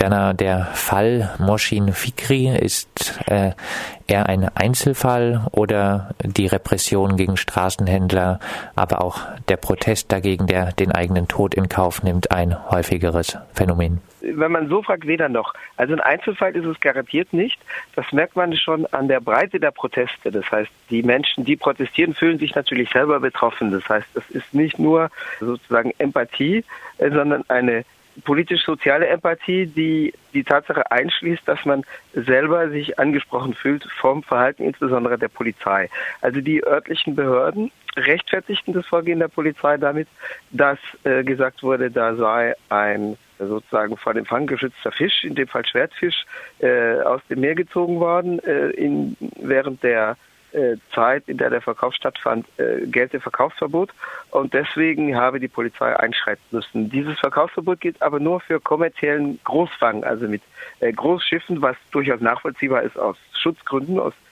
Werner, der Fall Moshin Fikri ist äh, eher ein Einzelfall oder die Repression gegen Straßenhändler, aber auch der Protest dagegen, der den eigenen Tod in Kauf nimmt, ein häufigeres Phänomen? Wenn man so fragt, weder noch. Also ein Einzelfall ist es garantiert nicht. Das merkt man schon an der Breite der Proteste. Das heißt, die Menschen, die protestieren, fühlen sich natürlich selber betroffen. Das heißt, es ist nicht nur sozusagen Empathie, sondern eine politisch-soziale Empathie, die die Tatsache einschließt, dass man selber sich angesprochen fühlt vom Verhalten insbesondere der Polizei. Also die örtlichen Behörden rechtfertigten das Vorgehen der Polizei damit, dass äh, gesagt wurde, da sei ein sozusagen vor dem Fang geschützter Fisch, in dem Fall Schwertfisch, äh, aus dem Meer gezogen worden, äh, in, während der Zeit, in der der Verkauf stattfand, äh, gelte Verkaufsverbot und deswegen habe die Polizei einschreiten müssen. Dieses Verkaufsverbot gilt aber nur für kommerziellen Großfang, also mit äh, Großschiffen, was durchaus nachvollziehbar ist aus Schutzgründen, aus äh,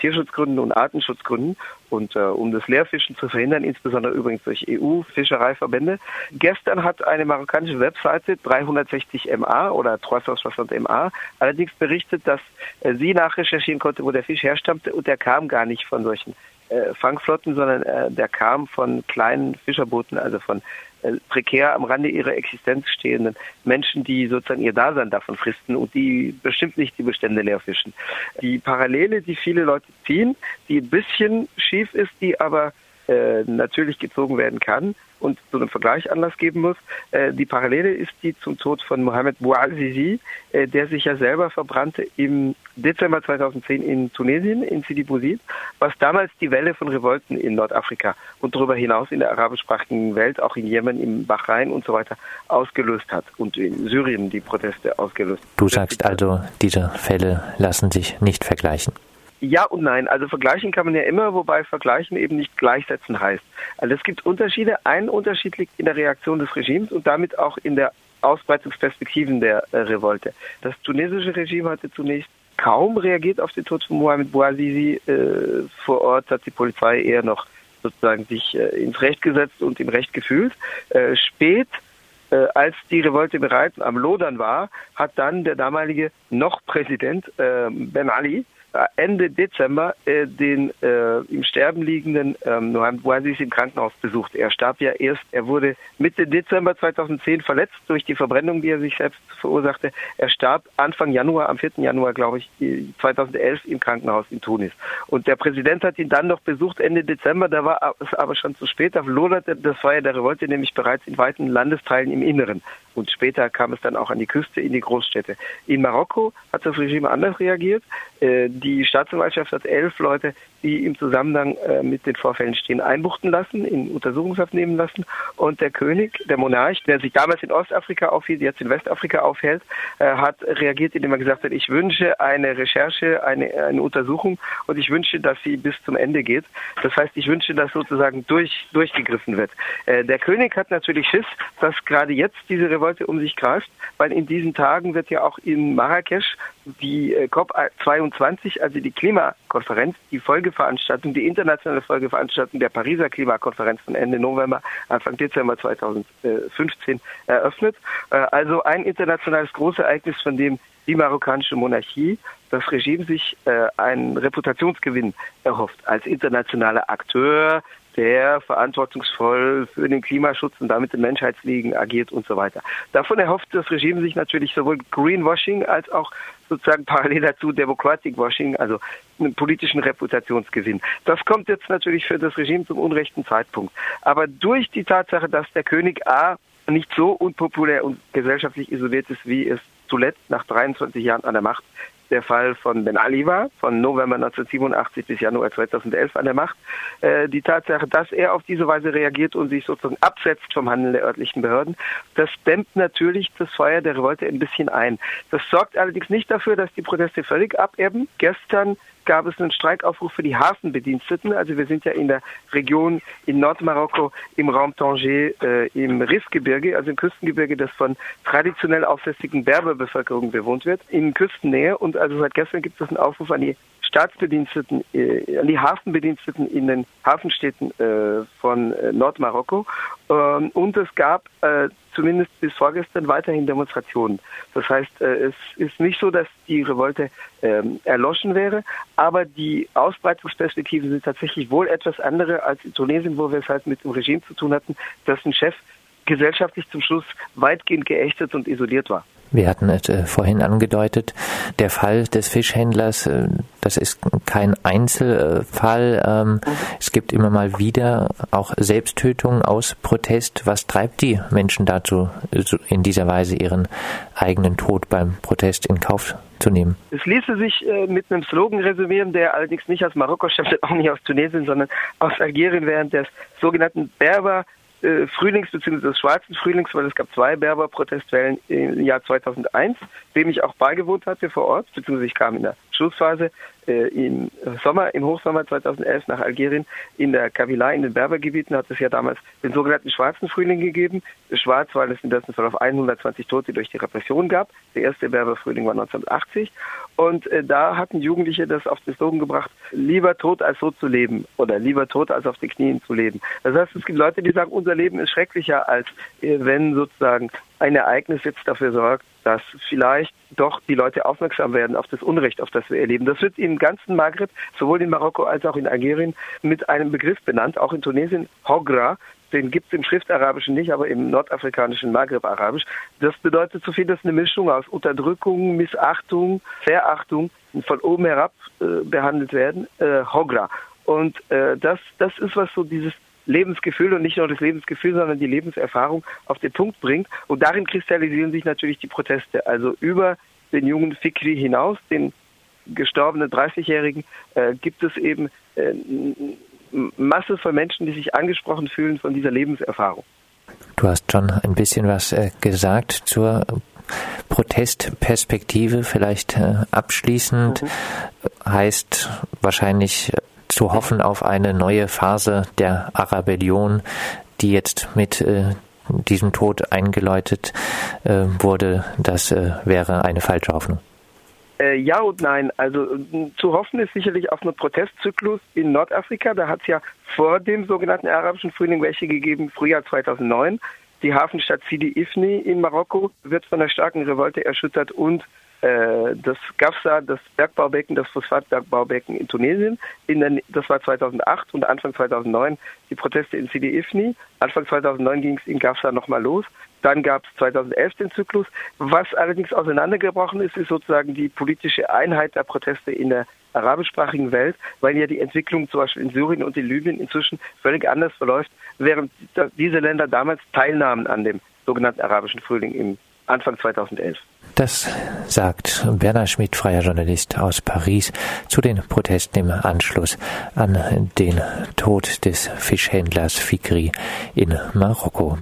Tierschutzgründen und Artenschutzgründen und äh, um das Leerfischen zu verhindern, insbesondere übrigens durch EU-Fischereiverbände. Gestern hat eine marokkanische Webseite 360 MA oder 360 MA allerdings berichtet, dass äh, sie nachrecherchieren konnte, wo der Fisch herstammte und der kam gar nicht von solchen äh, Fangflotten, sondern äh, der kam von kleinen Fischerbooten, also von äh, prekär am Rande ihrer Existenz stehenden Menschen, die sozusagen ihr Dasein davon fristen und die bestimmt nicht die Bestände leer fischen. Die Parallele, die viele Leute ziehen, die ein bisschen schief ist, die aber äh, natürlich gezogen werden kann und so einen Vergleich Anlass geben muss. Äh, die Parallele ist die zum Tod von Mohamed Bouazizi, äh, der sich ja selber verbrannte im Dezember 2010 in Tunesien, in Sidi Bouzid, was damals die Welle von Revolten in Nordafrika und darüber hinaus in der arabischsprachigen Welt, auch in Jemen, im Bahrain und so weiter, ausgelöst hat und in Syrien die Proteste ausgelöst. Du sagst also, diese Fälle lassen sich nicht vergleichen. Ja und nein. Also vergleichen kann man ja immer, wobei vergleichen eben nicht gleichsetzen heißt. Also es gibt Unterschiede. Ein Unterschied liegt in der Reaktion des Regimes und damit auch in der Ausbreitungsperspektiven der äh, Revolte. Das tunesische Regime hatte zunächst kaum reagiert auf den Tod von Mohamed Bouazizi. Äh, vor Ort hat die Polizei eher noch sozusagen sich äh, ins Recht gesetzt und im Recht gefühlt. Äh, spät äh, als die Revolte bereits am Lodern war, hat dann der damalige noch Präsident äh, Ben Ali Ende Dezember äh, den äh, im Sterben liegenden ähm, Noam Bouaziz im Krankenhaus besucht. Er starb ja erst, er wurde Mitte Dezember 2010 verletzt durch die Verbrennung, die er sich selbst verursachte. Er starb Anfang Januar, am 4. Januar, glaube ich, 2011 im Krankenhaus in Tunis. Und der Präsident hat ihn dann noch besucht Ende Dezember, da war es aber schon zu spät, da loderte das Feuer der Revolte nämlich bereits in weiten Landesteilen im Inneren. Und später kam es dann auch an die Küste, in die Großstädte. In Marokko hat das Regime anders reagiert. Äh, die Staatsanwaltschaft hat elf Leute, die im Zusammenhang äh, mit den Vorfällen stehen, einbuchten lassen, in Untersuchungshaft nehmen lassen. Und der König, der Monarch, der sich damals in Ostafrika aufhielt, jetzt in Westafrika aufhält, äh, hat reagiert, indem er gesagt hat, ich wünsche eine Recherche, eine, eine Untersuchung und ich wünsche, dass sie bis zum Ende geht. Das heißt, ich wünsche, dass sozusagen durch, durchgegriffen wird. Der König hat natürlich Schiss, dass gerade jetzt diese Revolte um sich greift, weil in diesen Tagen wird ja auch in Marrakesch die COP22, also die Klimakonferenz, die Folgeveranstaltung, die internationale Folgeveranstaltung der Pariser Klimakonferenz von Ende November, Anfang Dezember 2015 eröffnet. Äh, also ein internationales Großereignis, von dem die marokkanische Monarchie, das Regime sich äh, einen Reputationsgewinn erhofft als internationaler Akteur, der verantwortungsvoll für den Klimaschutz und damit den Menschheitsliegen agiert und so weiter. Davon erhofft das Regime sich natürlich sowohl Greenwashing als auch sozusagen parallel dazu Democratic Washing, also einen politischen Reputationsgewinn. Das kommt jetzt natürlich für das Regime zum unrechten Zeitpunkt. Aber durch die Tatsache, dass der König A nicht so unpopulär und gesellschaftlich isoliert ist, wie es zuletzt nach 23 Jahren an der Macht der Fall von Ben Ali war, von November 1987 bis Januar 2011 an der Macht. Äh, die Tatsache, dass er auf diese Weise reagiert und sich sozusagen absetzt vom Handeln der örtlichen Behörden, das dämmt natürlich das Feuer der Revolte ein bisschen ein. Das sorgt allerdings nicht dafür, dass die Proteste völlig abebben. Gestern gab es einen Streikaufruf für die Hafenbediensteten. Also wir sind ja in der Region in Nordmarokko im Raum Tanger äh, im Rifgebirge, also im Küstengebirge, das von traditionell aufsässigen Berberbevölkerung bewohnt wird, in Küstennähe. Und also seit gestern gibt es einen Aufruf an die Staatsbediensteten, äh, an die Hafenbediensteten in den Hafenstädten äh, von äh, Nordmarokko. Ähm, und es gab äh, zumindest bis vorgestern weiterhin Demonstrationen. Das heißt, äh, es ist nicht so, dass die Revolte ähm, erloschen wäre, aber die Ausbreitungsperspektiven sind tatsächlich wohl etwas andere als in Tunesien, wo wir es halt mit dem Regime zu tun hatten, dass ein Chef gesellschaftlich zum Schluss weitgehend geächtet und isoliert war. Wir hatten es äh, vorhin angedeutet, der Fall des Fischhändlers, äh, das ist kein Einzelfall. Ähm. Es gibt immer mal wieder auch Selbsttötungen aus Protest. Was treibt die Menschen dazu, in dieser Weise ihren eigenen Tod beim Protest in Kauf zu nehmen? Es ließe sich äh, mit einem Slogan resümieren, der allerdings nicht aus Marokko stammt, auch nicht aus Tunesien, sondern aus Algerien während des sogenannten Berber äh, Frühlings- bzw. des schwarzen Frühlings, weil es gab zwei Berber-Protestwellen im Jahr 2001, dem ich auch beigewohnt hatte vor Ort, beziehungsweise ich kam in der Schlussphase äh, im Sommer, im Hochsommer 2011 nach Algerien. In der Kabila, in den Berbergebieten, hat es ja damals den sogenannten Schwarzen Frühling gegeben. Schwarz, weil es in dessen Fall auf 120 Tote durch die Repression gab. Der erste Berberfrühling war 1980. Und äh, da hatten Jugendliche das auf den Slogan gebracht, lieber tot als so zu leben oder lieber tot als auf den Knien zu leben. Das heißt, es gibt Leute, die sagen, unser Leben ist schrecklicher, als äh, wenn sozusagen ein Ereignis jetzt dafür sorgt, dass vielleicht doch die Leute aufmerksam werden auf das Unrecht, auf das wir erleben. Das wird im ganzen Maghreb, sowohl in Marokko als auch in Algerien, mit einem Begriff benannt, auch in Tunesien, Hogra. Den gibt es im Schriftarabischen nicht, aber im nordafrikanischen Maghreb-Arabisch. Das bedeutet so viel, dass eine Mischung aus Unterdrückung, Missachtung, Verachtung von oben herab äh, behandelt werden. Äh, Hogra. Und äh, das, das ist was so dieses Lebensgefühl und nicht nur das Lebensgefühl, sondern die Lebenserfahrung auf den Punkt bringt. Und darin kristallisieren sich natürlich die Proteste. Also über den jungen Fikri hinaus, den gestorbenen 30-Jährigen, äh, gibt es eben äh, Masse von Menschen, die sich angesprochen fühlen von dieser Lebenserfahrung. Du hast schon ein bisschen was äh, gesagt zur Protestperspektive, vielleicht äh, abschließend mhm. heißt wahrscheinlich zu hoffen auf eine neue Phase der Arabellion, die jetzt mit äh, diesem Tod eingeläutet äh, wurde, das äh, wäre eine falsche Hoffnung. Äh, ja und nein. Also zu hoffen ist sicherlich auf einen Protestzyklus in Nordafrika. Da hat es ja vor dem sogenannten arabischen Frühling welche gegeben, Frühjahr 2009. Die Hafenstadt Sidi Ifni in Marokko wird von einer starken Revolte erschüttert und äh, das GAFSA, das Bergbaubecken, das Phosphatbergbaubecken in Tunesien. In der, das war 2008 und Anfang 2009 die Proteste in Sidi Ifni. Anfang 2009 ging es in GAFSA nochmal los. Dann gab es 2011 den Zyklus. Was allerdings auseinandergebrochen ist, ist sozusagen die politische Einheit der Proteste in der arabischsprachigen Welt, weil ja die Entwicklung zum Beispiel in Syrien und in Libyen inzwischen völlig anders verläuft, während diese Länder damals teilnahmen an dem sogenannten arabischen Frühling im Anfang 2011. Das sagt Bernhard Schmidt, freier Journalist aus Paris, zu den Protesten im Anschluss an den Tod des Fischhändlers Fikri in Marokko.